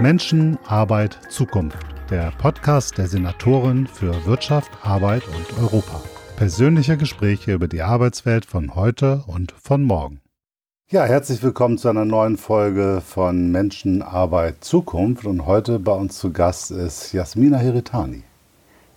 Menschen, Arbeit, Zukunft. Der Podcast der Senatorin für Wirtschaft, Arbeit und Europa. Persönliche Gespräche über die Arbeitswelt von heute und von morgen. Ja, herzlich willkommen zu einer neuen Folge von Menschen, Arbeit, Zukunft. Und heute bei uns zu Gast ist Jasmina Heritani.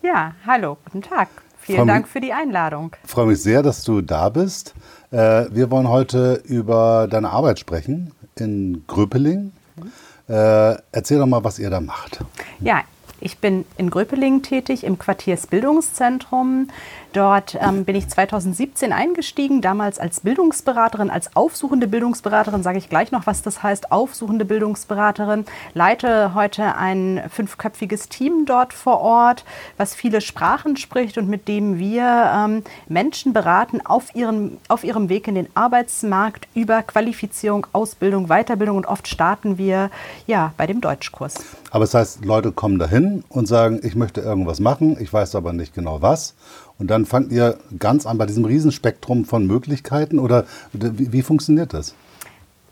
Ja, hallo, guten Tag. Vielen Freu Dank für die Einladung. Ich freue mich sehr, dass du da bist. Äh, wir wollen heute über deine Arbeit sprechen in Gröpeling. Mhm. Äh, erzähl doch mal, was ihr da macht. Ja, ich bin in Gröpeling tätig im Quartiersbildungszentrum. Dort ähm, bin ich 2017 eingestiegen, damals als Bildungsberaterin, als aufsuchende Bildungsberaterin, sage ich gleich noch, was das heißt, aufsuchende Bildungsberaterin. Leite heute ein fünfköpfiges Team dort vor Ort, was viele Sprachen spricht und mit dem wir ähm, Menschen beraten auf ihrem, auf ihrem Weg in den Arbeitsmarkt über Qualifizierung, Ausbildung, Weiterbildung und oft starten wir ja bei dem Deutschkurs. Aber es das heißt, Leute kommen dahin und sagen, ich möchte irgendwas machen, ich weiß aber nicht genau was. Und dann fangt ihr ganz an bei diesem Riesenspektrum von Möglichkeiten oder wie, wie funktioniert das?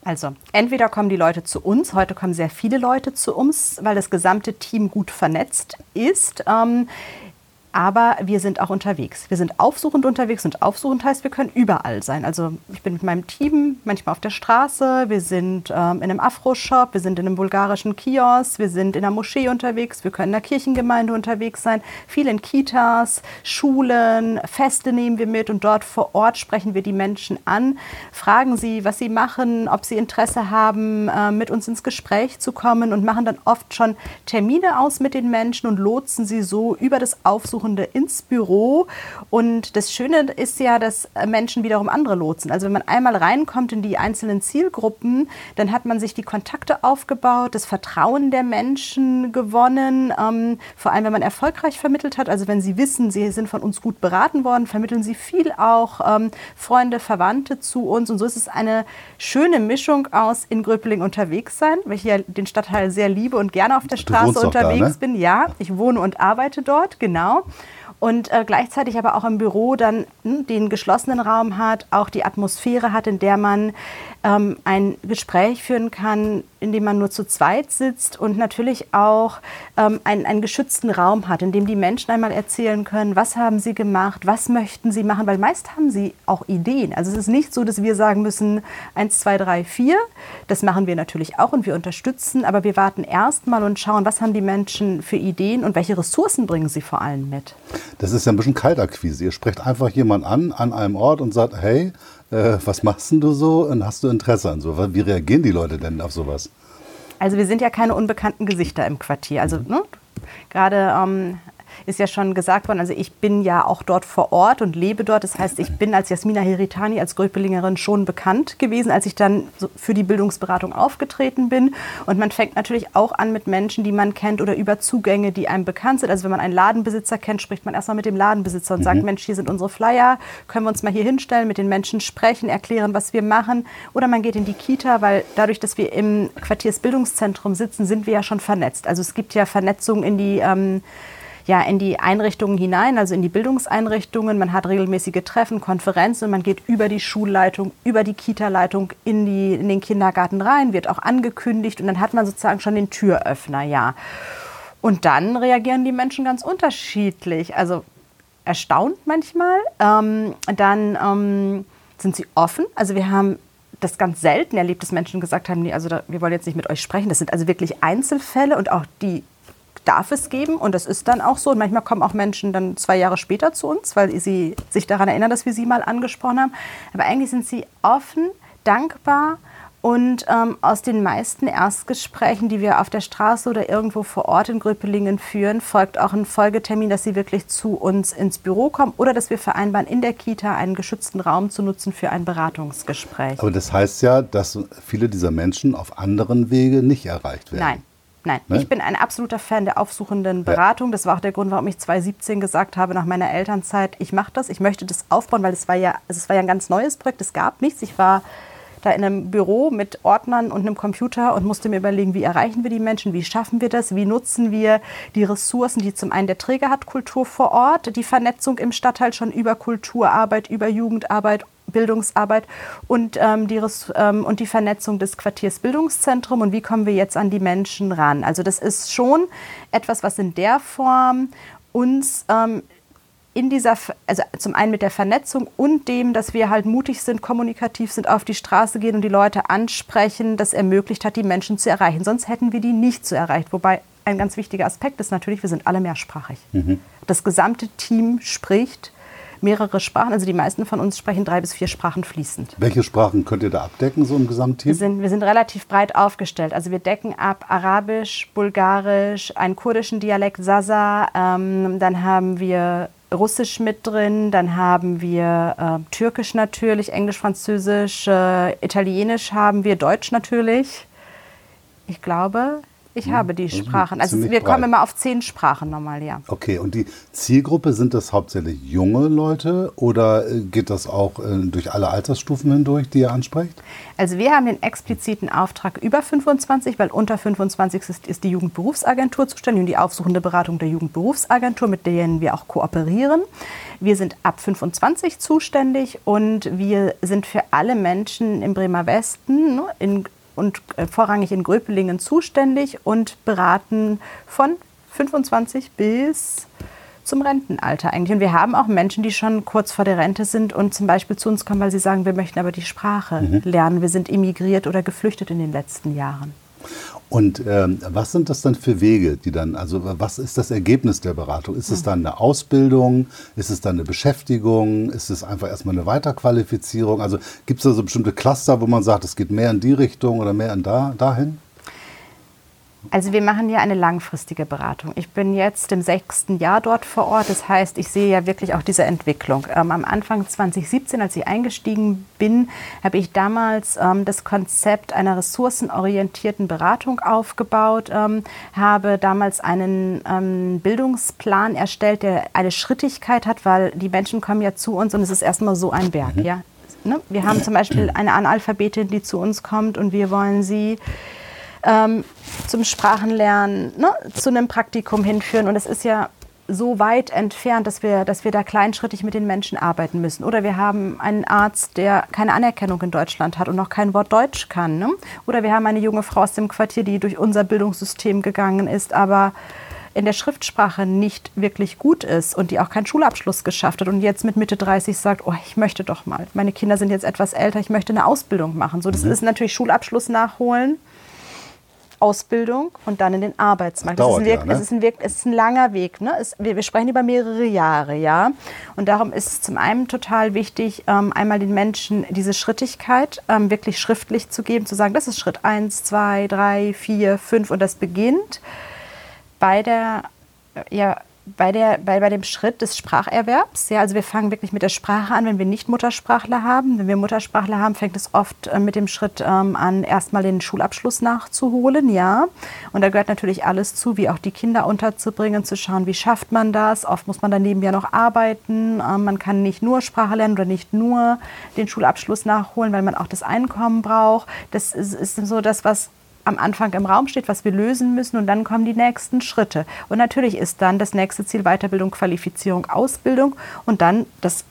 Also, entweder kommen die Leute zu uns, heute kommen sehr viele Leute zu uns, weil das gesamte Team gut vernetzt ist. Ähm, aber wir sind auch unterwegs. Wir sind aufsuchend unterwegs und aufsuchend heißt, wir können überall sein. Also ich bin mit meinem Team manchmal auf der Straße, wir sind ähm, in einem Afro-Shop, wir sind in einem bulgarischen Kiosk, wir sind in einer Moschee unterwegs, wir können in der Kirchengemeinde unterwegs sein, viel in Kitas, Schulen, Feste nehmen wir mit und dort vor Ort sprechen wir die Menschen an, fragen sie, was sie machen, ob sie Interesse haben, äh, mit uns ins Gespräch zu kommen und machen dann oft schon Termine aus mit den Menschen und lotsen sie so über das Aufsuchen Suchende ins Büro. Und das Schöne ist ja, dass Menschen wiederum andere lotsen. Also wenn man einmal reinkommt in die einzelnen Zielgruppen, dann hat man sich die Kontakte aufgebaut, das Vertrauen der Menschen gewonnen. Ähm, vor allem, wenn man erfolgreich vermittelt hat. Also wenn sie wissen, sie sind von uns gut beraten worden, vermitteln sie viel auch ähm, Freunde, Verwandte zu uns. Und so ist es eine schöne Mischung aus in Gröpeling unterwegs sein, weil ich ja den Stadtteil sehr liebe und gerne auf der Straße unterwegs da, ne? bin. Ja, ich wohne und arbeite dort, genau und äh, gleichzeitig aber auch im Büro dann hm, den geschlossenen Raum hat, auch die Atmosphäre hat, in der man ähm, ein Gespräch führen kann, in dem man nur zu zweit sitzt und natürlich auch ähm, einen, einen geschützten Raum hat, in dem die Menschen einmal erzählen können, was haben sie gemacht, was möchten sie machen, weil meist haben sie auch Ideen. Also es ist nicht so, dass wir sagen müssen, eins, zwei, drei, vier. Das machen wir natürlich auch und wir unterstützen, aber wir warten erstmal und schauen, was haben die Menschen für Ideen und welche Ressourcen bringen sie vor allem mit. Das ist ja ein bisschen Kaltakquise. Ihr sprecht einfach jemanden an, an einem Ort und sagt, hey, äh, was machst denn du so und hast du Interesse an so? Wie reagieren die Leute denn auf sowas? Also wir sind ja keine unbekannten Gesichter im Quartier. Also ne, gerade ähm, ist ja schon gesagt worden, also ich bin ja auch dort vor Ort und lebe dort. Das heißt, ich bin als Jasmina Heritani, als Gröpelingerin schon bekannt gewesen, als ich dann für die Bildungsberatung aufgetreten bin. Und man fängt natürlich auch an mit Menschen, die man kennt oder über Zugänge, die einem bekannt sind. Also wenn man einen Ladenbesitzer kennt, spricht man erstmal mit dem Ladenbesitzer und mhm. sagt, Mensch, hier sind unsere Flyer, können wir uns mal hier hinstellen, mit den Menschen sprechen, erklären, was wir machen. Oder man geht in die Kita, weil dadurch, dass wir im Quartiersbildungszentrum sitzen, sind wir ja schon vernetzt. Also es gibt ja Vernetzung in die ähm, ja, in die Einrichtungen hinein, also in die Bildungseinrichtungen. Man hat regelmäßige Treffen, Konferenzen man geht über die Schulleitung, über die Kita-Leitung in, in den Kindergarten rein, wird auch angekündigt und dann hat man sozusagen schon den Türöffner, ja. Und dann reagieren die Menschen ganz unterschiedlich. Also erstaunt manchmal. Ähm, dann ähm, sind sie offen. Also wir haben das ganz selten erlebt, dass Menschen gesagt haben, nee, also da, wir wollen jetzt nicht mit euch sprechen. Das sind also wirklich Einzelfälle und auch die darf es geben und das ist dann auch so. Und manchmal kommen auch Menschen dann zwei Jahre später zu uns, weil sie sich daran erinnern, dass wir sie mal angesprochen haben. Aber eigentlich sind sie offen, dankbar und ähm, aus den meisten Erstgesprächen, die wir auf der Straße oder irgendwo vor Ort in Gröpelingen führen, folgt auch ein Folgetermin, dass sie wirklich zu uns ins Büro kommen oder dass wir vereinbaren, in der Kita einen geschützten Raum zu nutzen für ein Beratungsgespräch. Aber das heißt ja, dass viele dieser Menschen auf anderen Wege nicht erreicht werden. Nein. Nein, ne? ich bin ein absoluter Fan der aufsuchenden Beratung. Ja. Das war auch der Grund, warum ich 2017 gesagt habe, nach meiner Elternzeit, ich mache das, ich möchte das aufbauen, weil es war ja, also es war ja ein ganz neues Projekt, es gab nichts. Ich war da in einem Büro mit Ordnern und einem Computer und musste mir überlegen, wie erreichen wir die Menschen, wie schaffen wir das, wie nutzen wir die Ressourcen, die zum einen der Träger hat, Kultur vor Ort, die Vernetzung im Stadtteil schon über Kulturarbeit, über Jugendarbeit Bildungsarbeit und, ähm, die, ähm, und die Vernetzung des Quartiers Bildungszentrum und wie kommen wir jetzt an die Menschen ran. Also das ist schon etwas, was in der Form uns ähm, in dieser, also zum einen mit der Vernetzung und dem, dass wir halt mutig sind, kommunikativ sind, auf die Straße gehen und die Leute ansprechen, das ermöglicht hat, die Menschen zu erreichen. Sonst hätten wir die nicht so erreicht. Wobei ein ganz wichtiger Aspekt ist natürlich, wir sind alle mehrsprachig. Mhm. Das gesamte Team spricht mehrere Sprachen. Also die meisten von uns sprechen drei bis vier Sprachen fließend. Welche Sprachen könnt ihr da abdecken, so im Gesamtteam? Wir sind, wir sind relativ breit aufgestellt. Also wir decken ab Arabisch, Bulgarisch, einen kurdischen Dialekt, Sasa. Ähm, dann haben wir Russisch mit drin, dann haben wir äh, Türkisch natürlich, Englisch, Französisch, äh, Italienisch haben wir, Deutsch natürlich. Ich glaube, ich hm, habe die Sprachen. Also wir breit. kommen immer auf zehn Sprachen normal, ja. Okay, und die Zielgruppe, sind das hauptsächlich junge Leute oder äh, geht das auch äh, durch alle Altersstufen hindurch, die ihr ansprecht? Also wir haben den expliziten Auftrag über 25, weil unter 25 ist, ist die Jugendberufsagentur zuständig und die aufsuchende Beratung der Jugendberufsagentur, mit denen wir auch kooperieren. Wir sind ab 25 zuständig und wir sind für alle Menschen im Bremer Westen ne, in und äh, vorrangig in Gröpelingen zuständig und beraten von 25 bis zum Rentenalter eigentlich. Und wir haben auch Menschen, die schon kurz vor der Rente sind und zum Beispiel zu uns kommen, weil sie sagen, wir möchten aber die Sprache mhm. lernen. Wir sind emigriert oder geflüchtet in den letzten Jahren. Und ähm, was sind das dann für Wege, die dann, also was ist das Ergebnis der Beratung? Ist es dann eine Ausbildung? Ist es dann eine Beschäftigung? Ist es einfach erstmal eine Weiterqualifizierung? Also gibt es da so bestimmte Cluster, wo man sagt, es geht mehr in die Richtung oder mehr in da, dahin? Also wir machen ja eine langfristige Beratung. Ich bin jetzt im sechsten Jahr dort vor Ort. Das heißt, ich sehe ja wirklich auch diese Entwicklung. Ähm, am Anfang 2017, als ich eingestiegen bin, habe ich damals ähm, das Konzept einer ressourcenorientierten Beratung aufgebaut, ähm, habe damals einen ähm, Bildungsplan erstellt, der eine Schrittigkeit hat, weil die Menschen kommen ja zu uns und es ist erstmal so ein Berg. Mhm. Ja? Ne? Wir haben zum Beispiel eine Analphabetin, die zu uns kommt und wir wollen sie ähm, zum Sprachenlernen, ne, zu einem Praktikum hinführen. Und es ist ja so weit entfernt, dass wir, dass wir da kleinschrittig mit den Menschen arbeiten müssen. Oder wir haben einen Arzt, der keine Anerkennung in Deutschland hat und noch kein Wort Deutsch kann. Ne? Oder wir haben eine junge Frau aus dem Quartier, die durch unser Bildungssystem gegangen ist, aber in der Schriftsprache nicht wirklich gut ist und die auch keinen Schulabschluss geschafft hat und jetzt mit Mitte 30 sagt, oh, ich möchte doch mal. Meine Kinder sind jetzt etwas älter, ich möchte eine Ausbildung machen. So, das mhm. ist natürlich Schulabschluss nachholen Ausbildung und dann in den Arbeitsmarkt. Das, das ist, ein, ja, ne? es ist, ein, es ist ein langer Weg. Ne? Es, wir, wir, sprechen über mehrere Jahre, ja. Und darum ist es zum einen total wichtig, ähm, einmal den Menschen diese Schrittigkeit ähm, wirklich schriftlich zu geben, zu sagen, das ist Schritt 1, 2, 3, 4, 5 und das beginnt bei der ja, bei, der, bei, bei dem Schritt des Spracherwerbs. Ja, also wir fangen wirklich mit der Sprache an, wenn wir nicht Muttersprachler haben. Wenn wir Muttersprachler haben, fängt es oft äh, mit dem Schritt ähm, an, erstmal den Schulabschluss nachzuholen. Ja, und da gehört natürlich alles zu, wie auch die Kinder unterzubringen, zu schauen, wie schafft man das. Oft muss man daneben ja noch arbeiten. Ähm, man kann nicht nur Sprache lernen oder nicht nur den Schulabschluss nachholen, weil man auch das Einkommen braucht. Das ist, ist so das, was am Anfang im Raum steht, was wir lösen müssen und dann kommen die nächsten Schritte. Und natürlich ist dann das nächste Ziel Weiterbildung, Qualifizierung, Ausbildung und dann das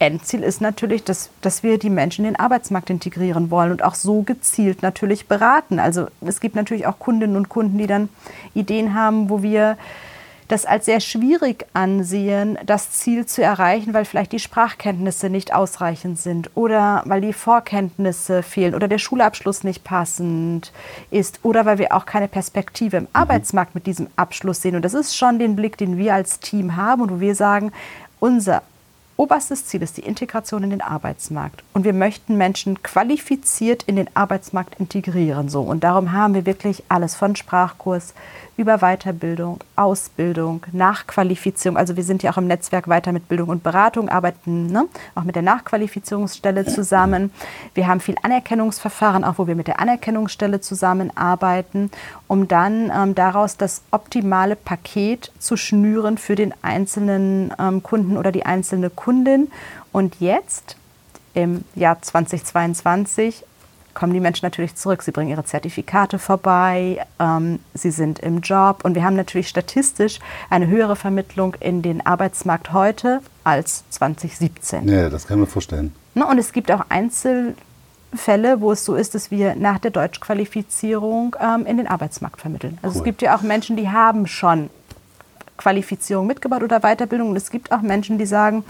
Endziel ist natürlich, dass, dass wir die Menschen in den Arbeitsmarkt integrieren wollen und auch so gezielt natürlich beraten. Also es gibt natürlich auch Kundinnen und Kunden, die dann Ideen haben, wo wir das als sehr schwierig ansehen, das Ziel zu erreichen, weil vielleicht die Sprachkenntnisse nicht ausreichend sind oder weil die Vorkenntnisse fehlen oder der Schulabschluss nicht passend ist oder weil wir auch keine Perspektive im mhm. Arbeitsmarkt mit diesem Abschluss sehen. Und das ist schon den Blick, den wir als Team haben und wo wir sagen, unser oberstes Ziel ist die Integration in den Arbeitsmarkt. Und wir möchten Menschen qualifiziert in den Arbeitsmarkt integrieren. So. Und darum haben wir wirklich alles von Sprachkurs über Weiterbildung, Ausbildung, Nachqualifizierung. Also wir sind ja auch im Netzwerk weiter mit Bildung und Beratung, arbeiten ne, auch mit der Nachqualifizierungsstelle zusammen. Wir haben viel Anerkennungsverfahren, auch wo wir mit der Anerkennungsstelle zusammenarbeiten, um dann ähm, daraus das optimale Paket zu schnüren für den einzelnen ähm, Kunden oder die einzelne Kundin. Und jetzt im Jahr 2022 kommen die Menschen natürlich zurück. Sie bringen ihre Zertifikate vorbei, ähm, sie sind im Job und wir haben natürlich statistisch eine höhere Vermittlung in den Arbeitsmarkt heute als 2017. Ja, das kann man vorstellen. Und es gibt auch Einzelfälle, wo es so ist, dass wir nach der Deutschqualifizierung ähm, in den Arbeitsmarkt vermitteln. Also cool. es gibt ja auch Menschen, die haben schon Qualifizierung mitgebracht oder Weiterbildung. Und es gibt auch Menschen, die sagen,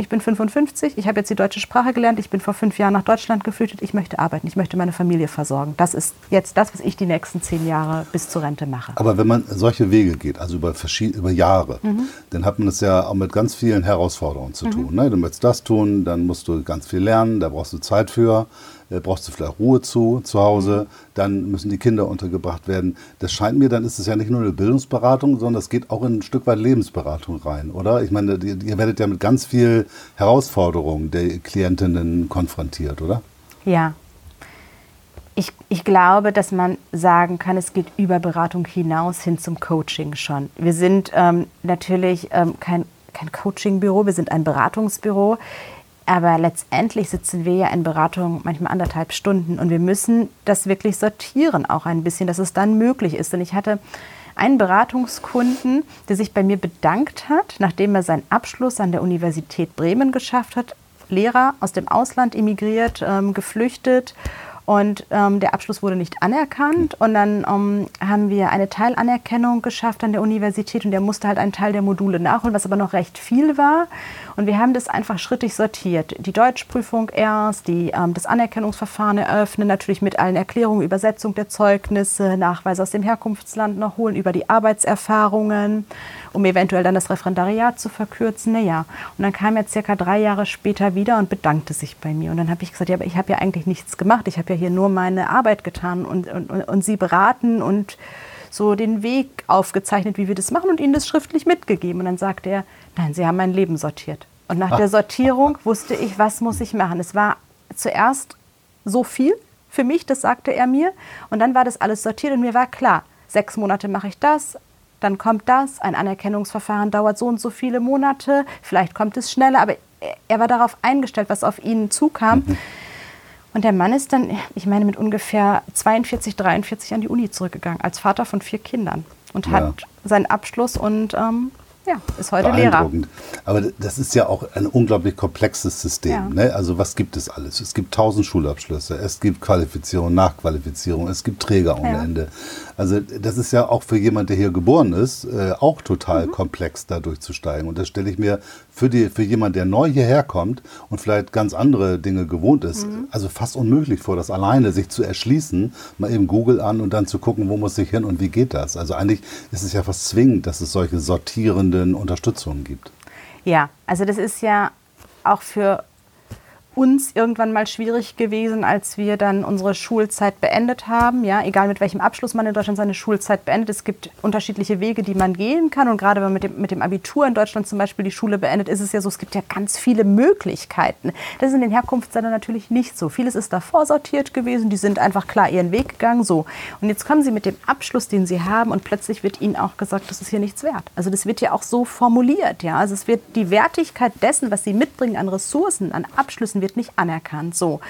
ich bin 55, ich habe jetzt die deutsche Sprache gelernt, ich bin vor fünf Jahren nach Deutschland geflüchtet, ich möchte arbeiten, ich möchte meine Familie versorgen. Das ist jetzt das, was ich die nächsten zehn Jahre bis zur Rente mache. Aber wenn man solche Wege geht, also über, über Jahre, mhm. dann hat man das ja auch mit ganz vielen Herausforderungen zu mhm. tun. Ne? Du möchtest das tun, dann musst du ganz viel lernen, da brauchst du Zeit für äh, brauchst du vielleicht Ruhe zu, zu Hause, dann müssen die Kinder untergebracht werden. Das scheint mir, dann ist es ja nicht nur eine Bildungsberatung, sondern es geht auch in ein Stück weit Lebensberatung rein, oder? Ich meine, ihr werdet ja mit ganz viel Herausforderungen der Klientinnen konfrontiert, oder? Ja. Ich, ich glaube, dass man sagen kann, es geht über Beratung hinaus hin zum Coaching schon. Wir sind ähm, natürlich ähm, kein, kein Coachingbüro, wir sind ein Beratungsbüro. Aber letztendlich sitzen wir ja in Beratung manchmal anderthalb Stunden und wir müssen das wirklich sortieren auch ein bisschen, dass es dann möglich ist. Denn ich hatte einen Beratungskunden, der sich bei mir bedankt hat, nachdem er seinen Abschluss an der Universität Bremen geschafft hat. Lehrer aus dem Ausland emigriert, ähm, geflüchtet und ähm, der Abschluss wurde nicht anerkannt. Und dann ähm, haben wir eine Teilanerkennung geschafft an der Universität und der musste halt einen Teil der Module nachholen, was aber noch recht viel war. Und wir haben das einfach schrittig sortiert. Die Deutschprüfung erst, die, ähm, das Anerkennungsverfahren eröffnen, natürlich mit allen Erklärungen, Übersetzung der Zeugnisse, Nachweise aus dem Herkunftsland noch holen, über die Arbeitserfahrungen, um eventuell dann das Referendariat zu verkürzen. Naja, und dann kam er circa drei Jahre später wieder und bedankte sich bei mir. Und dann habe ich gesagt, ja, aber ich habe ja eigentlich nichts gemacht. Ich habe ja hier nur meine Arbeit getan und, und, und sie beraten und so den Weg aufgezeichnet, wie wir das machen und ihnen das schriftlich mitgegeben. Und dann sagte er, nein, Sie haben mein Leben sortiert. Und nach der Sortierung wusste ich, was muss ich machen. Es war zuerst so viel für mich, das sagte er mir. Und dann war das alles sortiert und mir war klar, sechs Monate mache ich das, dann kommt das, ein Anerkennungsverfahren dauert so und so viele Monate, vielleicht kommt es schneller, aber er war darauf eingestellt, was auf ihn zukam. Mhm. Und der Mann ist dann, ich meine, mit ungefähr 42, 43 an die Uni zurückgegangen, als Vater von vier Kindern und ja. hat seinen Abschluss und ähm, ja, ist heute Lehrer. Aber das ist ja auch ein unglaublich komplexes System. Ja. Ne? Also was gibt es alles? Es gibt tausend Schulabschlüsse, es gibt Qualifizierung, Nachqualifizierung, es gibt Träger ohne ja. Ende. Also das ist ja auch für jemand, der hier geboren ist, äh, auch total mhm. komplex, da durchzusteigen. Und das stelle ich mir für, die, für jemand, der neu hierher kommt und vielleicht ganz andere Dinge gewohnt ist, mhm. also fast unmöglich vor, das alleine sich zu erschließen, mal eben Google an und dann zu gucken, wo muss ich hin und wie geht das. Also eigentlich ist es ja fast zwingend, dass es solche sortierenden Unterstützungen gibt. Ja, also das ist ja auch für uns irgendwann mal schwierig gewesen, als wir dann unsere Schulzeit beendet haben. Ja, egal mit welchem Abschluss man in Deutschland seine Schulzeit beendet. Es gibt unterschiedliche Wege, die man gehen kann. Und gerade wenn man mit dem, mit dem Abitur in Deutschland zum Beispiel die Schule beendet, ist es ja so, es gibt ja ganz viele Möglichkeiten. Das ist in den Herkunftsländern natürlich nicht so. Vieles ist da vorsortiert gewesen. Die sind einfach klar ihren Weg gegangen. So. Und jetzt kommen sie mit dem Abschluss, den sie haben, und plötzlich wird ihnen auch gesagt, das ist hier nichts wert. Also das wird ja auch so formuliert. Ja, also es wird die Wertigkeit dessen, was sie mitbringen an Ressourcen, an Abschlüssen, wird nicht anerkannt. So.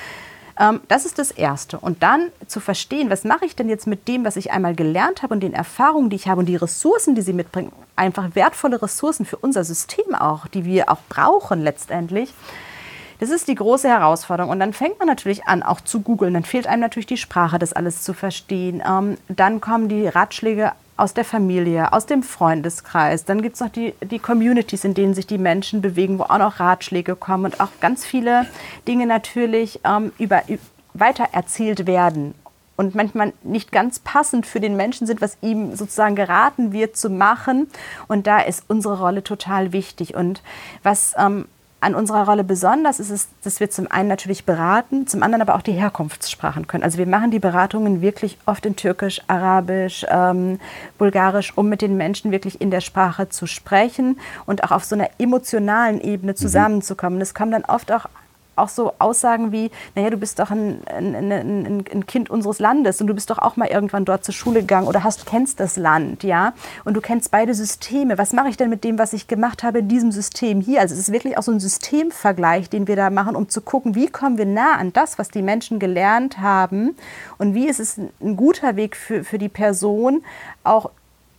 Ähm, das ist das Erste. Und dann zu verstehen, was mache ich denn jetzt mit dem, was ich einmal gelernt habe und den Erfahrungen, die ich habe und die Ressourcen, die sie mitbringen, einfach wertvolle Ressourcen für unser System auch, die wir auch brauchen letztendlich. Das ist die große Herausforderung. Und dann fängt man natürlich an, auch zu googeln. Dann fehlt einem natürlich die Sprache, das alles zu verstehen. Ähm, dann kommen die Ratschläge aus der Familie, aus dem Freundeskreis. Dann gibt es noch die, die Communities, in denen sich die Menschen bewegen, wo auch noch Ratschläge kommen und auch ganz viele Dinge natürlich ähm, über, weitererzählt werden und manchmal nicht ganz passend für den Menschen sind, was ihm sozusagen geraten wird zu machen. Und da ist unsere Rolle total wichtig. Und was ähm, an unserer Rolle besonders ist es, dass wir zum einen natürlich beraten, zum anderen aber auch die Herkunftssprachen können. Also wir machen die Beratungen wirklich oft in Türkisch, Arabisch, ähm, Bulgarisch, um mit den Menschen wirklich in der Sprache zu sprechen und auch auf so einer emotionalen Ebene mhm. zusammenzukommen. Es kommen dann oft auch auch so Aussagen wie, naja, du bist doch ein, ein, ein, ein, Kind unseres Landes und du bist doch auch mal irgendwann dort zur Schule gegangen oder hast, kennst das Land, ja, und du kennst beide Systeme. Was mache ich denn mit dem, was ich gemacht habe in diesem System hier? Also es ist wirklich auch so ein Systemvergleich, den wir da machen, um zu gucken, wie kommen wir nah an das, was die Menschen gelernt haben und wie ist es ein guter Weg für, für die Person, auch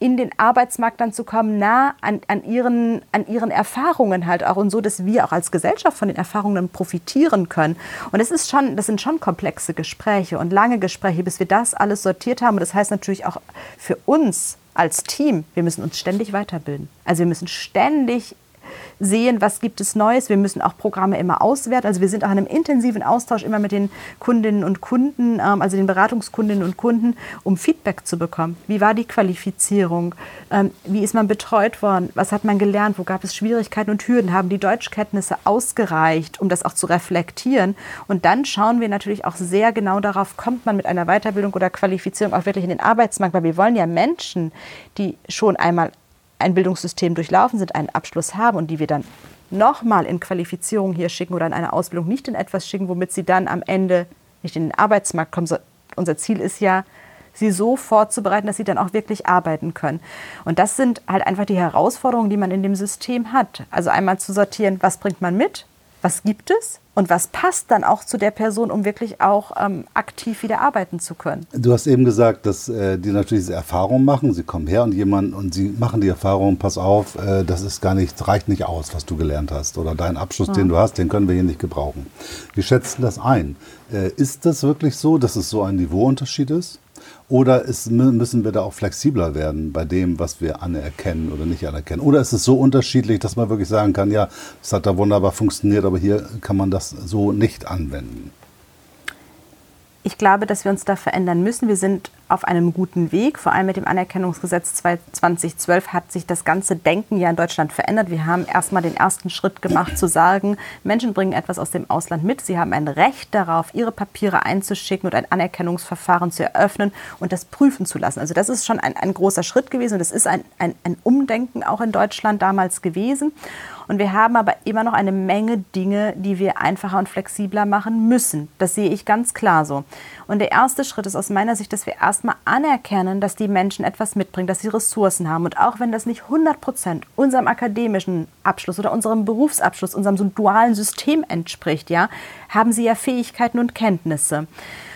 in den Arbeitsmarkt dann zu kommen, nah an, an, ihren, an ihren Erfahrungen halt auch und so, dass wir auch als Gesellschaft von den Erfahrungen profitieren können. Und es ist schon, das sind schon komplexe Gespräche und lange Gespräche, bis wir das alles sortiert haben. Und das heißt natürlich auch für uns als Team, wir müssen uns ständig weiterbilden. Also wir müssen ständig sehen, was gibt es Neues. Wir müssen auch Programme immer auswerten. Also wir sind auch in einem intensiven Austausch immer mit den Kundinnen und Kunden, ähm, also den Beratungskundinnen und Kunden, um Feedback zu bekommen. Wie war die Qualifizierung? Ähm, wie ist man betreut worden? Was hat man gelernt? Wo gab es Schwierigkeiten und Hürden? Haben die Deutschkenntnisse ausgereicht, um das auch zu reflektieren? Und dann schauen wir natürlich auch sehr genau darauf, kommt man mit einer Weiterbildung oder Qualifizierung auch wirklich in den Arbeitsmarkt, weil wir wollen ja Menschen, die schon einmal ein Bildungssystem durchlaufen sind, einen Abschluss haben und die wir dann nochmal in Qualifizierung hier schicken oder in eine Ausbildung nicht in etwas schicken, womit sie dann am Ende nicht in den Arbeitsmarkt kommen. Unser Ziel ist ja, sie so vorzubereiten, dass sie dann auch wirklich arbeiten können. Und das sind halt einfach die Herausforderungen, die man in dem System hat. Also einmal zu sortieren, was bringt man mit, was gibt es und was passt dann auch zu der Person, um wirklich auch ähm, aktiv wieder arbeiten zu können. Du hast eben gesagt, dass äh, die natürlich diese Erfahrung machen. Sie kommen her und jemand und sie machen die Erfahrung, pass auf, äh, das ist gar nicht, reicht nicht aus, was du gelernt hast. Oder dein Abschluss, ja. den du hast, den können wir hier nicht gebrauchen. Wie schätzen das ein? Äh, ist das wirklich so, dass es so ein Niveauunterschied ist? Oder ist, müssen wir da auch flexibler werden bei dem, was wir anerkennen oder nicht anerkennen? Oder ist es so unterschiedlich, dass man wirklich sagen kann, ja, es hat da wunderbar funktioniert, aber hier kann man das so nicht anwenden? ich glaube, dass wir uns da verändern müssen. Wir sind auf einem guten Weg. Vor allem mit dem Anerkennungsgesetz 2012 hat sich das ganze Denken ja in Deutschland verändert. Wir haben erstmal den ersten Schritt gemacht, zu sagen, Menschen bringen etwas aus dem Ausland mit. Sie haben ein Recht darauf, ihre Papiere einzuschicken und ein Anerkennungsverfahren zu eröffnen und das prüfen zu lassen. Also das ist schon ein, ein großer Schritt gewesen und das ist ein, ein, ein Umdenken auch in Deutschland damals gewesen. Und wir haben aber immer noch eine Menge Dinge, die wir einfacher und flexibler machen müssen. Das sehe ich ganz klar so. Und der erste Schritt ist aus meiner Sicht, dass wir erstmal anerkennen, dass die Menschen etwas mitbringen, dass sie Ressourcen haben. Und auch wenn das nicht 100 Prozent unserem akademischen Abschluss oder unserem Berufsabschluss, unserem dualen System entspricht, ja, haben sie ja Fähigkeiten und Kenntnisse.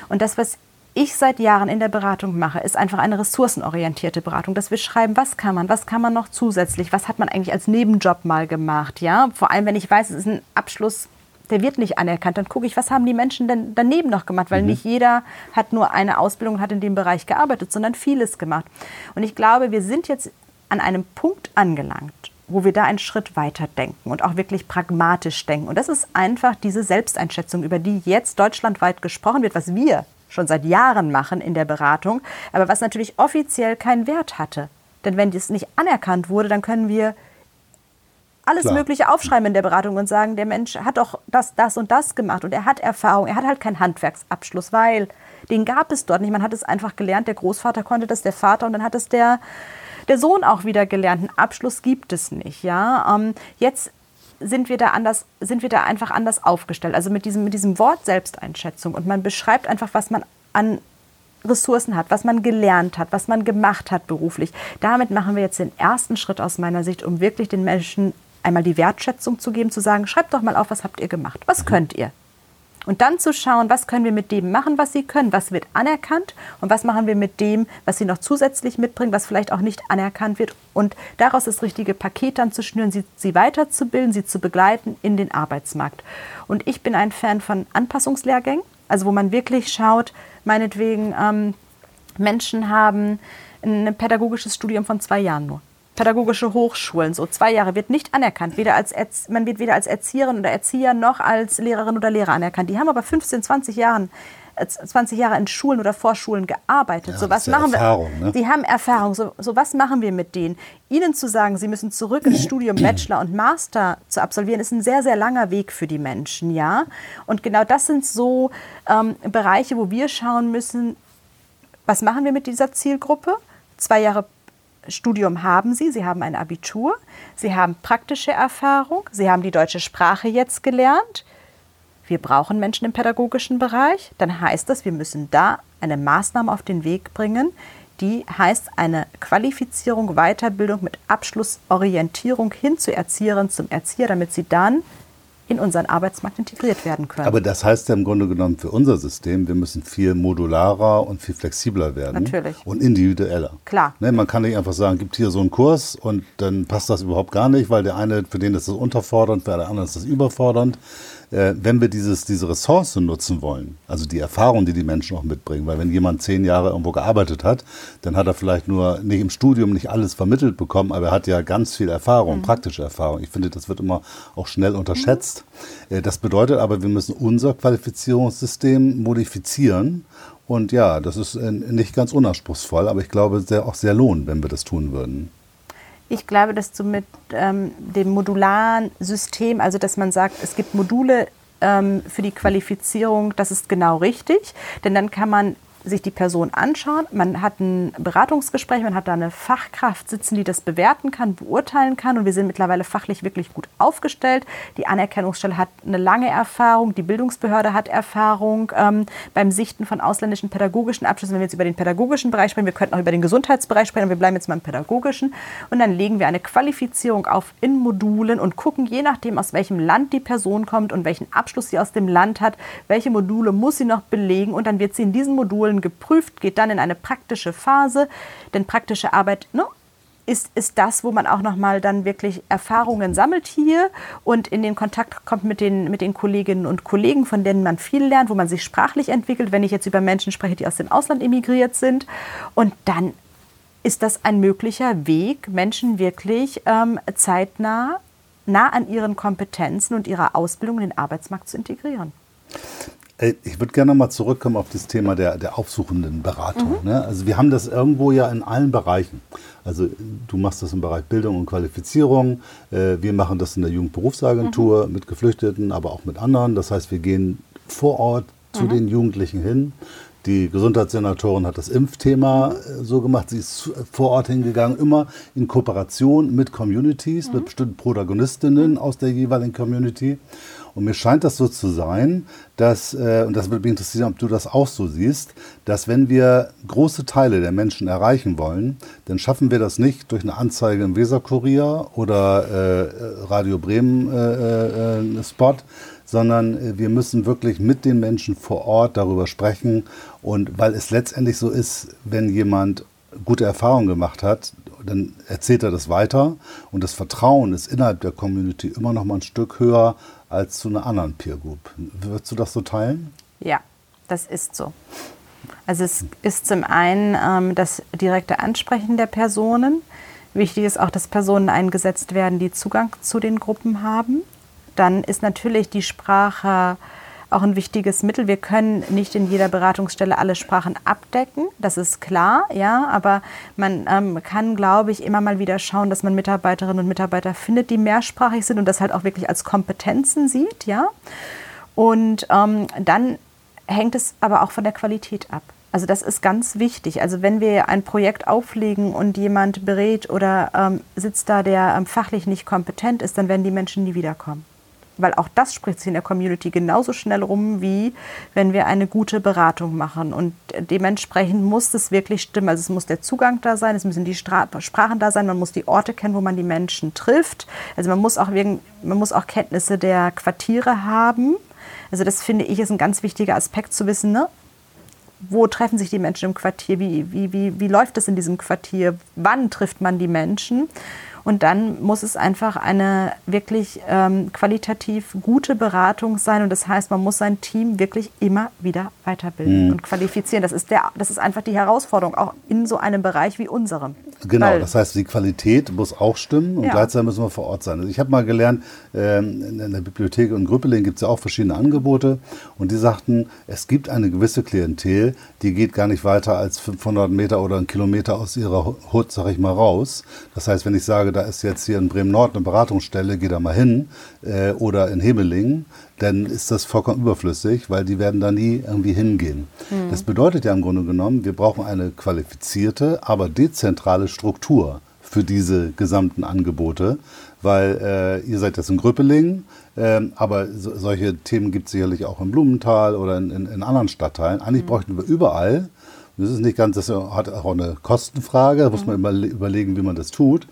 Und das, was ich seit Jahren in der Beratung mache, ist einfach eine ressourcenorientierte Beratung, dass wir schreiben, was kann man, was kann man noch zusätzlich, was hat man eigentlich als Nebenjob mal gemacht, ja? Vor allem, wenn ich weiß, es ist ein Abschluss, der wird nicht anerkannt, dann gucke ich, was haben die Menschen denn daneben noch gemacht, weil mhm. nicht jeder hat nur eine Ausbildung und hat in dem Bereich gearbeitet, sondern vieles gemacht. Und ich glaube, wir sind jetzt an einem Punkt angelangt, wo wir da einen Schritt weiter denken und auch wirklich pragmatisch denken. Und das ist einfach diese Selbsteinschätzung, über die jetzt deutschlandweit gesprochen wird, was wir schon seit Jahren machen in der Beratung, aber was natürlich offiziell keinen Wert hatte. Denn wenn das nicht anerkannt wurde, dann können wir alles Klar. Mögliche aufschreiben in der Beratung und sagen, der Mensch hat doch das, das und das gemacht und er hat Erfahrung, er hat halt keinen Handwerksabschluss, weil den gab es dort nicht. Man hat es einfach gelernt, der Großvater konnte das, der Vater und dann hat es der, der Sohn auch wieder gelernt. Einen Abschluss gibt es nicht. Ja? Ähm, jetzt sind wir da anders, sind wir da einfach anders aufgestellt. Also mit diesem, mit diesem Wort Selbsteinschätzung und man beschreibt einfach, was man an Ressourcen hat, was man gelernt hat, was man gemacht hat beruflich. Damit machen wir jetzt den ersten Schritt aus meiner Sicht, um wirklich den Menschen einmal die Wertschätzung zu geben, zu sagen, schreibt doch mal auf, was habt ihr gemacht, was könnt ihr. Und dann zu schauen, was können wir mit dem machen, was sie können, was wird anerkannt und was machen wir mit dem, was sie noch zusätzlich mitbringen, was vielleicht auch nicht anerkannt wird. Und daraus das richtige Paket dann zu schnüren, sie, sie weiterzubilden, sie zu begleiten in den Arbeitsmarkt. Und ich bin ein Fan von Anpassungslehrgängen, also wo man wirklich schaut, meinetwegen ähm, Menschen haben ein pädagogisches Studium von zwei Jahren nur pädagogische Hochschulen. So zwei Jahre wird nicht anerkannt. Weder als Erz man wird weder als Erzieherin oder Erzieher noch als Lehrerin oder Lehrer anerkannt. Die haben aber 15, 20 Jahren 20 Jahre in Schulen oder Vorschulen gearbeitet. Ja, so was machen Erfahrung, wir. Ne? Die haben Erfahrung. So, so was machen wir mit denen? Ihnen zu sagen, sie müssen zurück ins Studium Bachelor und Master zu absolvieren, ist ein sehr sehr langer Weg für die Menschen, ja. Und genau das sind so ähm, Bereiche, wo wir schauen müssen, was machen wir mit dieser Zielgruppe? Zwei Jahre Studium haben Sie, Sie haben ein Abitur, Sie haben praktische Erfahrung, Sie haben die deutsche Sprache jetzt gelernt. Wir brauchen Menschen im pädagogischen Bereich. Dann heißt das, wir müssen da eine Maßnahme auf den Weg bringen, die heißt eine Qualifizierung, Weiterbildung mit Abschlussorientierung hin zu Erzieherin zum Erzieher, damit sie dann in unseren Arbeitsmarkt integriert werden können. Aber das heißt ja im Grunde genommen für unser System, wir müssen viel modularer und viel flexibler werden. Natürlich. Und individueller. Klar. Ne, man kann nicht einfach sagen, gibt hier so einen Kurs und dann passt das überhaupt gar nicht, weil der eine, für den ist das unterfordernd, für den anderen ist das überfordernd äh, wenn wir dieses, diese Ressource nutzen wollen, also die Erfahrung, die die Menschen auch mitbringen, weil wenn jemand zehn Jahre irgendwo gearbeitet hat, dann hat er vielleicht nur nicht im Studium nicht alles vermittelt bekommen, aber er hat ja ganz viel Erfahrung, mhm. praktische Erfahrung. Ich finde, das wird immer auch schnell unterschätzt. Mhm. Das bedeutet aber, wir müssen unser Qualifizierungssystem modifizieren. Und ja, das ist äh, nicht ganz unanspruchsvoll, aber ich glaube, sehr, auch sehr lohnt, wenn wir das tun würden. Ich glaube, dass du mit ähm, dem modularen System, also dass man sagt, es gibt Module ähm, für die Qualifizierung, das ist genau richtig, denn dann kann man sich die Person anschauen. Man hat ein Beratungsgespräch, man hat da eine Fachkraft sitzen, die das bewerten kann, beurteilen kann. Und wir sind mittlerweile fachlich wirklich gut aufgestellt. Die Anerkennungsstelle hat eine lange Erfahrung, die Bildungsbehörde hat Erfahrung ähm, beim Sichten von ausländischen pädagogischen Abschlüssen. Wenn wir jetzt über den pädagogischen Bereich sprechen, wir könnten auch über den Gesundheitsbereich sprechen, aber wir bleiben jetzt mal im pädagogischen. Und dann legen wir eine Qualifizierung auf in Modulen und gucken, je nachdem, aus welchem Land die Person kommt und welchen Abschluss sie aus dem Land hat, welche Module muss sie noch belegen. Und dann wird sie in diesen Modulen Schulen geprüft, geht dann in eine praktische Phase. Denn praktische Arbeit ne, ist, ist das, wo man auch nochmal dann wirklich Erfahrungen sammelt hier und in den Kontakt kommt mit den, mit den Kolleginnen und Kollegen, von denen man viel lernt, wo man sich sprachlich entwickelt, wenn ich jetzt über Menschen spreche, die aus dem Ausland emigriert sind. Und dann ist das ein möglicher Weg, Menschen wirklich ähm, zeitnah nah an ihren Kompetenzen und ihrer Ausbildung in den Arbeitsmarkt zu integrieren. Ich würde gerne mal zurückkommen auf das Thema der, der aufsuchenden Beratung. Mhm. Ne? Also wir haben das irgendwo ja in allen Bereichen. Also du machst das im Bereich Bildung und Qualifizierung. Äh, wir machen das in der Jugendberufsagentur mhm. mit Geflüchteten, aber auch mit anderen. Das heißt, wir gehen vor Ort zu mhm. den Jugendlichen hin. Die Gesundheitssenatorin hat das Impfthema äh, so gemacht. Sie ist vor Ort hingegangen, immer in Kooperation mit Communities, mit mhm. bestimmten Protagonistinnen aus der jeweiligen Community. Und mir scheint das so zu sein, dass, äh, und das würde mich interessieren, ob du das auch so siehst, dass wenn wir große Teile der Menschen erreichen wollen, dann schaffen wir das nicht durch eine Anzeige im Weserkurier oder äh, Radio Bremen äh, äh, Spot, sondern äh, wir müssen wirklich mit den Menschen vor Ort darüber sprechen. Und weil es letztendlich so ist, wenn jemand gute Erfahrungen gemacht hat, dann erzählt er das weiter und das Vertrauen ist innerhalb der Community immer noch mal ein Stück höher als zu einer anderen Peer Group. Würdest du das so teilen? Ja, das ist so. Also es ist zum einen ähm, das direkte Ansprechen der Personen. Wichtig ist auch, dass Personen eingesetzt werden, die Zugang zu den Gruppen haben. Dann ist natürlich die Sprache auch ein wichtiges Mittel. Wir können nicht in jeder Beratungsstelle alle Sprachen abdecken, das ist klar, ja, aber man ähm, kann, glaube ich, immer mal wieder schauen, dass man Mitarbeiterinnen und Mitarbeiter findet, die mehrsprachig sind und das halt auch wirklich als Kompetenzen sieht, ja. Und ähm, dann hängt es aber auch von der Qualität ab. Also das ist ganz wichtig. Also wenn wir ein Projekt auflegen und jemand berät oder ähm, sitzt da, der ähm, fachlich nicht kompetent ist, dann werden die Menschen nie wiederkommen weil auch das spricht sich in der Community genauso schnell rum, wie wenn wir eine gute Beratung machen. Und dementsprechend muss es wirklich stimmen. Also es muss der Zugang da sein, es müssen die Stra Sprachen da sein, man muss die Orte kennen, wo man die Menschen trifft. Also man muss auch, wegen, man muss auch Kenntnisse der Quartiere haben. Also das finde ich ist ein ganz wichtiger Aspekt zu wissen. Ne? Wo treffen sich die Menschen im Quartier? Wie, wie, wie, wie läuft es in diesem Quartier? Wann trifft man die Menschen? Und dann muss es einfach eine wirklich ähm, qualitativ gute Beratung sein. Und das heißt, man muss sein Team wirklich immer wieder weiterbilden mhm. und qualifizieren. Das ist, der, das ist einfach die Herausforderung, auch in so einem Bereich wie unserem. Genau, Weil, das heißt, die Qualität muss auch stimmen und ja. gleichzeitig müssen wir vor Ort sein. Also ich habe mal gelernt, ähm, in der Bibliothek in Grüppeling gibt es ja auch verschiedene Angebote. Und die sagten, es gibt eine gewisse Klientel, die geht gar nicht weiter als 500 Meter oder einen Kilometer aus ihrer Hut, sag ich mal, raus. Das heißt, wenn ich sage, da ist jetzt hier in Bremen-Nord eine Beratungsstelle, geh da mal hin, äh, oder in Hemeling, dann ist das vollkommen überflüssig, weil die werden da nie irgendwie hingehen. Mhm. Das bedeutet ja im Grunde genommen, wir brauchen eine qualifizierte, aber dezentrale Struktur für diese gesamten Angebote, weil äh, ihr seid jetzt in Gröpeling, äh, aber so, solche Themen gibt es sicherlich auch in Blumenthal oder in, in, in anderen Stadtteilen. Eigentlich mhm. bräuchten wir überall Das ist nicht ganz, das hat auch eine Kostenfrage, da muss man immer überlegen, wie man das tut.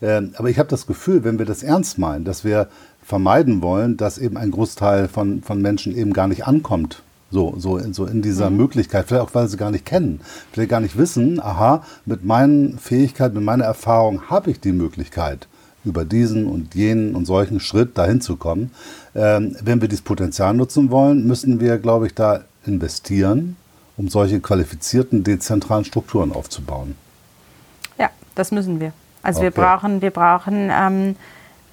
Ähm, aber ich habe das Gefühl, wenn wir das ernst meinen, dass wir vermeiden wollen, dass eben ein Großteil von, von Menschen eben gar nicht ankommt. So, so, in, so in dieser mhm. Möglichkeit, vielleicht auch, weil sie gar nicht kennen, vielleicht gar nicht wissen, aha, mit meinen Fähigkeiten, mit meiner Erfahrung habe ich die Möglichkeit, über diesen und jenen und solchen Schritt dahin zu kommen. Ähm, wenn wir dieses Potenzial nutzen wollen, müssen wir, glaube ich, da investieren, um solche qualifizierten, dezentralen Strukturen aufzubauen. Ja, das müssen wir. Also okay. wir brauchen, wir brauchen ähm,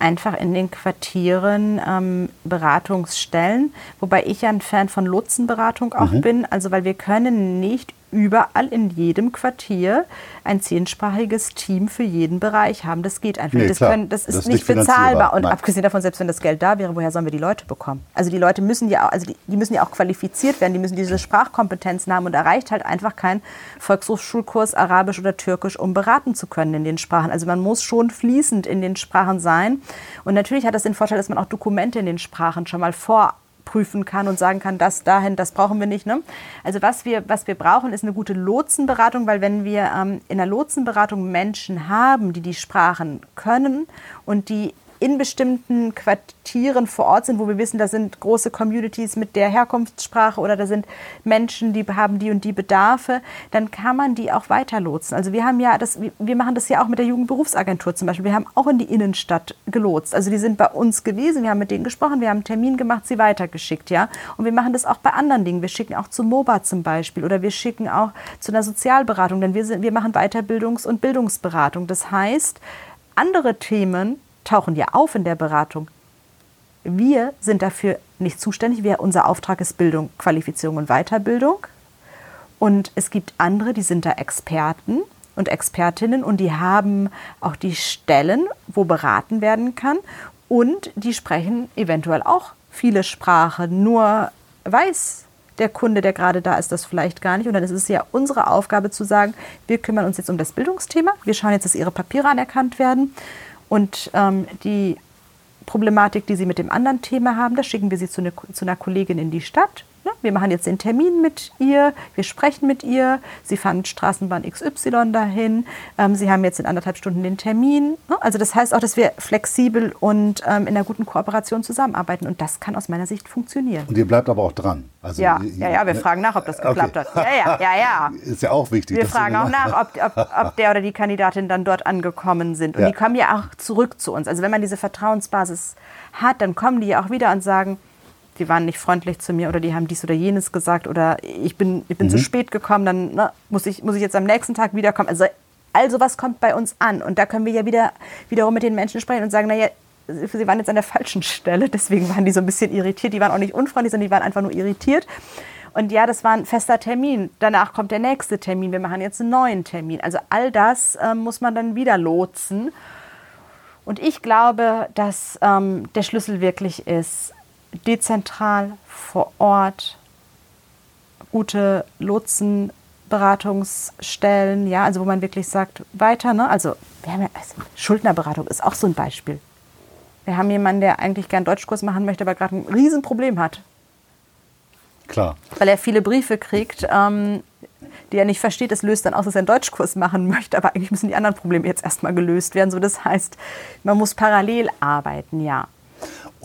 einfach in den Quartieren ähm, Beratungsstellen, wobei ich ja ein Fan von Lotsenberatung auch mhm. bin, also weil wir können nicht überall in jedem Quartier ein zehnsprachiges Team für jeden Bereich haben. Das geht einfach nee, das, können, das, ist das, ist nicht, bezahlbar. Und Nein. abgesehen davon, selbst wenn das Geld da wäre, woher sollen wir die Leute bekommen? Also die Leute müssen ja, also die, die müssen ja auch qualifiziert werden, die müssen diese Sprachkompetenzen haben und da reicht halt einfach kein Volkshochschulkurs Arabisch oder Türkisch, um beraten zu können in den Sprachen. Also man muss schon fließend in den Sprachen sein. Und natürlich hat das den Vorteil, dass man auch Dokumente in den Sprachen schon mal vor prüfen kann und sagen kann, das dahin, das brauchen wir nicht. Ne? Also was wir, was wir brauchen, ist eine gute Lotsenberatung, weil wenn wir ähm, in der Lotsenberatung Menschen haben, die die Sprachen können und die in bestimmten Quartieren vor Ort sind, wo wir wissen, da sind große Communities mit der Herkunftssprache oder da sind Menschen, die haben die und die Bedarfe, dann kann man die auch weiterlotsen. Also wir haben ja das, wir machen das ja auch mit der Jugendberufsagentur zum Beispiel. Wir haben auch in die Innenstadt gelotst. Also die sind bei uns gewesen, wir haben mit denen gesprochen, wir haben einen Termin gemacht, sie weitergeschickt, ja. Und wir machen das auch bei anderen Dingen. Wir schicken auch zu MOBA zum Beispiel oder wir schicken auch zu einer Sozialberatung, denn wir, sind, wir machen Weiterbildungs- und Bildungsberatung. Das heißt, andere Themen tauchen ja auf in der Beratung. Wir sind dafür nicht zuständig. Wir, unser Auftrag ist Bildung, Qualifizierung und Weiterbildung. Und es gibt andere, die sind da Experten und Expertinnen und die haben auch die Stellen, wo beraten werden kann. Und die sprechen eventuell auch viele Sprachen. Nur weiß der Kunde, der gerade da ist, das vielleicht gar nicht. Und dann ist es ja unsere Aufgabe zu sagen, wir kümmern uns jetzt um das Bildungsthema. Wir schauen jetzt, dass ihre Papiere anerkannt werden. Und ähm, die Problematik, die Sie mit dem anderen Thema haben, da schicken wir Sie zu, eine, zu einer Kollegin in die Stadt Ne? Wir machen jetzt den Termin mit ihr, wir sprechen mit ihr, Sie fahren Straßenbahn XY dahin, ähm, Sie haben jetzt in anderthalb Stunden den Termin. Ne? Also das heißt auch, dass wir flexibel und ähm, in einer guten Kooperation zusammenarbeiten und das kann aus meiner Sicht funktionieren. Und ihr bleibt aber auch dran. Also ja, ihr, ja, ja, wir ne? fragen nach, ob das geklappt okay. hat. Ja, ja, ja, ja. Ist ja auch wichtig. Wir fragen auch nach, ob, ob, ob, der oder die Kandidatin dann dort angekommen sind. Und ja. die kommen ja auch zurück zu uns. Also wenn man diese Vertrauensbasis hat, dann kommen die ja auch wieder und sagen, die waren nicht freundlich zu mir oder die haben dies oder jenes gesagt oder ich bin, ich bin mhm. zu spät gekommen, dann ne, muss, ich, muss ich jetzt am nächsten Tag wiederkommen. Also, also was kommt bei uns an? Und da können wir ja wieder, wiederum mit den Menschen sprechen und sagen, naja, sie waren jetzt an der falschen Stelle, deswegen waren die so ein bisschen irritiert. Die waren auch nicht unfreundlich, sondern die waren einfach nur irritiert. Und ja, das war ein fester Termin. Danach kommt der nächste Termin. Wir machen jetzt einen neuen Termin. Also all das ähm, muss man dann wieder lotsen. Und ich glaube, dass ähm, der Schlüssel wirklich ist, dezentral vor Ort gute Lotsenberatungsstellen, ja, also wo man wirklich sagt, weiter, ne? Also, wir haben ja, also Schuldnerberatung ist auch so ein Beispiel. Wir haben jemanden, der eigentlich gern Deutschkurs machen möchte, aber gerade ein Riesenproblem hat. Klar. Weil er viele Briefe kriegt, ähm, die er nicht versteht. Das löst dann aus, dass er einen Deutschkurs machen möchte. Aber eigentlich müssen die anderen Probleme jetzt erstmal gelöst werden. So, das heißt, man muss parallel arbeiten, ja.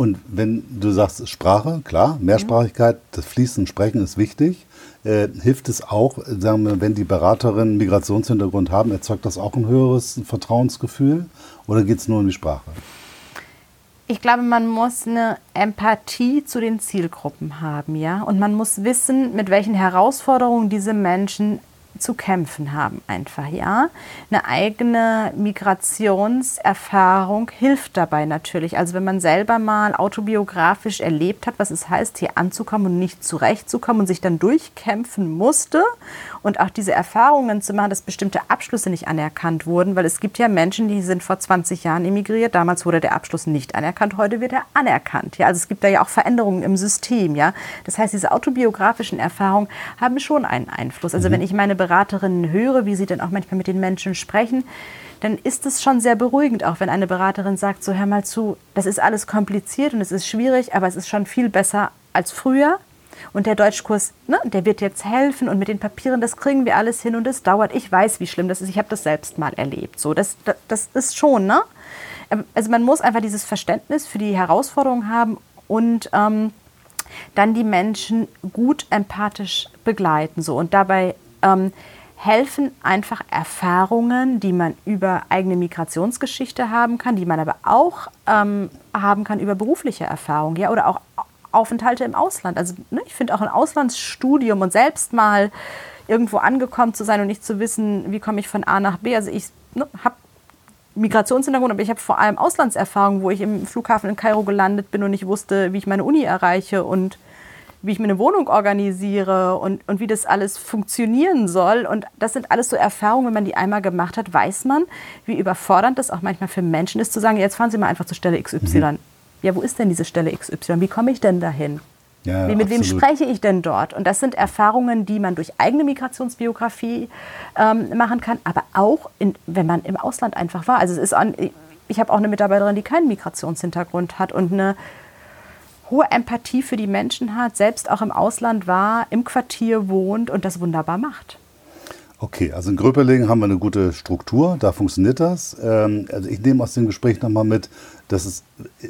Und wenn du sagst Sprache, klar, Mehrsprachigkeit, das Fließen, Sprechen ist wichtig. Äh, hilft es auch, sagen wir, wenn die Beraterinnen Migrationshintergrund haben, erzeugt das auch ein höheres Vertrauensgefühl? Oder geht es nur um die Sprache? Ich glaube, man muss eine Empathie zu den Zielgruppen haben, ja. Und man muss wissen, mit welchen Herausforderungen diese Menschen zu kämpfen haben, einfach, ja. Eine eigene Migrationserfahrung hilft dabei natürlich. Also wenn man selber mal autobiografisch erlebt hat, was es heißt, hier anzukommen und nicht zurechtzukommen und sich dann durchkämpfen musste und auch diese Erfahrungen zu machen, dass bestimmte Abschlüsse nicht anerkannt wurden, weil es gibt ja Menschen, die sind vor 20 Jahren emigriert, damals wurde der Abschluss nicht anerkannt, heute wird er anerkannt. Ja, also es gibt da ja auch Veränderungen im System, ja. Das heißt, diese autobiografischen Erfahrungen haben schon einen Einfluss. Also mhm. wenn ich meine Beraterinnen höre, wie sie dann auch manchmal mit den Menschen sprechen, dann ist es schon sehr beruhigend, auch wenn eine Beraterin sagt, so hör mal zu, das ist alles kompliziert und es ist schwierig, aber es ist schon viel besser als früher. Und der Deutschkurs, ne, der wird jetzt helfen und mit den Papieren, das kriegen wir alles hin und es dauert. Ich weiß, wie schlimm das ist. Ich habe das selbst mal erlebt. So, das, das, das ist schon, ne? Ähm, also man muss einfach dieses Verständnis für die Herausforderungen haben und ähm, dann die Menschen gut empathisch begleiten. So. Und dabei ähm, helfen einfach Erfahrungen, die man über eigene Migrationsgeschichte haben kann, die man aber auch ähm, haben kann über berufliche Erfahrungen ja, oder auch Aufenthalte im Ausland. Also ne, ich finde auch ein Auslandsstudium und selbst mal irgendwo angekommen zu sein und nicht zu wissen, wie komme ich von A nach B. Also ich ne, habe Migrationshintergrund, aber ich habe vor allem Auslandserfahrung, wo ich im Flughafen in Kairo gelandet bin und nicht wusste, wie ich meine Uni erreiche und wie ich mir eine Wohnung organisiere und, und wie das alles funktionieren soll. Und das sind alles so Erfahrungen, wenn man die einmal gemacht hat, weiß man, wie überfordernd das auch manchmal für Menschen ist, zu sagen, jetzt fahren Sie mal einfach zur Stelle XY. Mhm. Ja, wo ist denn diese Stelle XY? Wie komme ich denn dahin? Ja, Wie, mit absolut. wem spreche ich denn dort? Und das sind Erfahrungen, die man durch eigene Migrationsbiografie ähm, machen kann, aber auch, in, wenn man im Ausland einfach war. Also es ist an, ich habe auch eine Mitarbeiterin, die keinen Migrationshintergrund hat und eine hohe Empathie für die Menschen hat, selbst auch im Ausland war, im Quartier wohnt und das wunderbar macht. Okay, also in Gröpelingen haben wir eine gute Struktur, da funktioniert das. Ähm, also ich nehme aus dem Gespräch nochmal mit, dass es,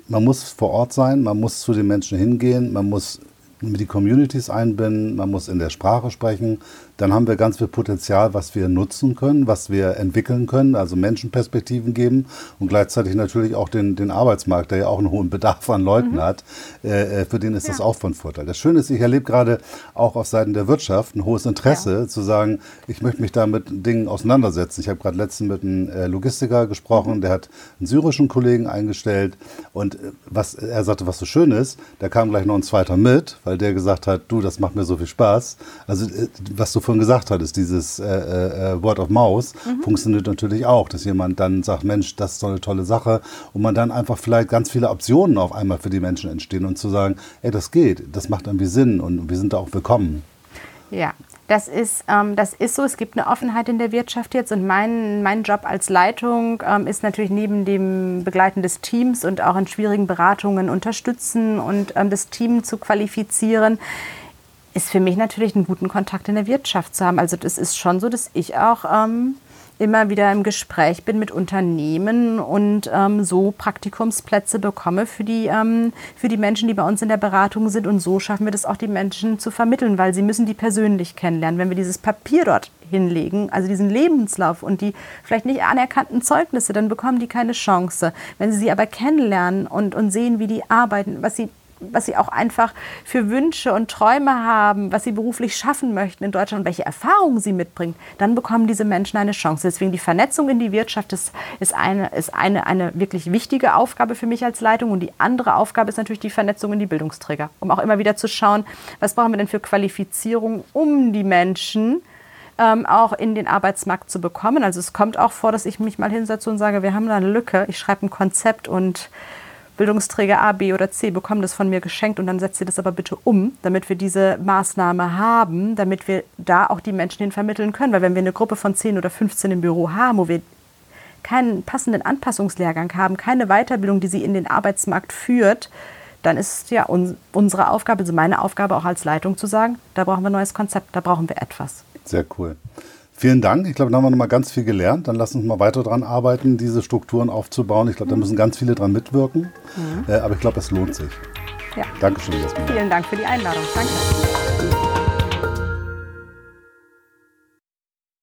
man muss vor Ort sein, man muss zu den Menschen hingehen, man muss die Communities einbinden, man muss in der Sprache sprechen. Dann haben wir ganz viel Potenzial, was wir nutzen können, was wir entwickeln können, also Menschenperspektiven geben und gleichzeitig natürlich auch den, den Arbeitsmarkt, der ja auch einen hohen Bedarf an Leuten mhm. hat, äh, äh für den ist ja. das auch von Vorteil. Das Schöne ist, ich erlebe gerade auch auf Seiten der Wirtschaft ein hohes Interesse ja. zu sagen, ich möchte mich da mit Dingen auseinandersetzen. Ich habe gerade letztens mit einem äh, Logistiker gesprochen, mhm. der hat einen syrischen Kollegen eingestellt und äh, was er sagte, was so schön ist, da kam gleich noch ein zweiter mit, weil der gesagt hat, du, das macht mir so viel Spaß. Also was du vorhin gesagt hattest, dieses äh, äh, Word of Mouse mhm. funktioniert natürlich auch, dass jemand dann sagt, Mensch, das ist so eine tolle Sache und man dann einfach vielleicht ganz viele Optionen auf einmal für die Menschen entstehen und zu sagen, ey, das geht, das macht irgendwie Sinn und wir sind da auch willkommen. Ja, das ist, ähm, das ist so. Es gibt eine Offenheit in der Wirtschaft jetzt und mein, mein Job als Leitung ähm, ist natürlich neben dem Begleiten des Teams und auch in schwierigen Beratungen unterstützen und ähm, das Team zu qualifizieren ist für mich natürlich einen guten Kontakt in der Wirtschaft zu haben. Also das ist schon so, dass ich auch ähm, immer wieder im Gespräch bin mit Unternehmen und ähm, so Praktikumsplätze bekomme für die, ähm, für die Menschen, die bei uns in der Beratung sind. Und so schaffen wir das auch, die Menschen zu vermitteln, weil sie müssen die persönlich kennenlernen. Wenn wir dieses Papier dort hinlegen, also diesen Lebenslauf und die vielleicht nicht anerkannten Zeugnisse, dann bekommen die keine Chance. Wenn sie sie aber kennenlernen und, und sehen, wie die arbeiten, was sie was sie auch einfach für Wünsche und Träume haben, was sie beruflich schaffen möchten in Deutschland und welche Erfahrungen sie mitbringen, dann bekommen diese Menschen eine Chance. Deswegen die Vernetzung in die Wirtschaft ist, ist, eine, ist eine, eine wirklich wichtige Aufgabe für mich als Leitung. Und die andere Aufgabe ist natürlich die Vernetzung in die Bildungsträger, um auch immer wieder zu schauen, was brauchen wir denn für Qualifizierung, um die Menschen ähm, auch in den Arbeitsmarkt zu bekommen. Also es kommt auch vor, dass ich mich mal hinsetze und sage, wir haben da eine Lücke, ich schreibe ein Konzept und Bildungsträger A, B oder C bekommen das von mir geschenkt und dann setzt ihr das aber bitte um, damit wir diese Maßnahme haben, damit wir da auch die Menschen hin vermitteln können. Weil wenn wir eine Gruppe von 10 oder 15 im Büro haben, wo wir keinen passenden Anpassungslehrgang haben, keine Weiterbildung, die sie in den Arbeitsmarkt führt, dann ist ja un unsere Aufgabe, also meine Aufgabe auch als Leitung zu sagen, da brauchen wir ein neues Konzept, da brauchen wir etwas. Sehr cool. Vielen Dank. Ich glaube, da haben wir noch mal ganz viel gelernt. Dann lass uns mal weiter daran arbeiten, diese Strukturen aufzubauen. Ich glaube, da müssen ganz viele dran mitwirken. Mhm. Äh, aber ich glaube, es lohnt sich. Ja. Dankeschön, Jasmin. Vielen Dank für die Einladung. Danke.